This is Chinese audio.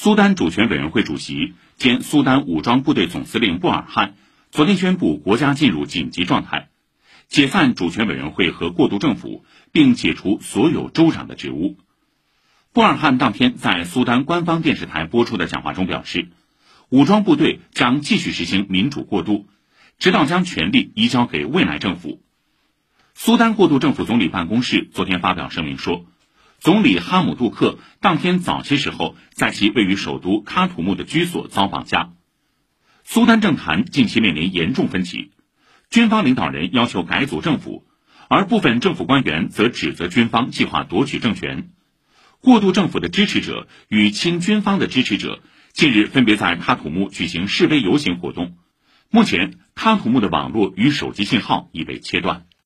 苏丹主权委员会主席兼苏丹武装部队总司令布尔汉昨天宣布国家进入紧急状态，解散主权委员会和过渡政府，并解除所有州长的职务。布尔汉当天在苏丹官方电视台播出的讲话中表示，武装部队将继续实行民主过渡，直到将权力移交给未来政府。苏丹过渡政府总理办公室昨天发表声明说，总理哈姆杜克当天早些时候在其位于首都喀土穆的居所遭绑架。苏丹政坛近期面临严重分歧，军方领导人要求改组政府，而部分政府官员则指责军方计划夺取政权。过渡政府的支持者与亲军方的支持者近日分别在喀土穆举行示威游行活动。目前，喀土穆的网络与手机信号已被切断。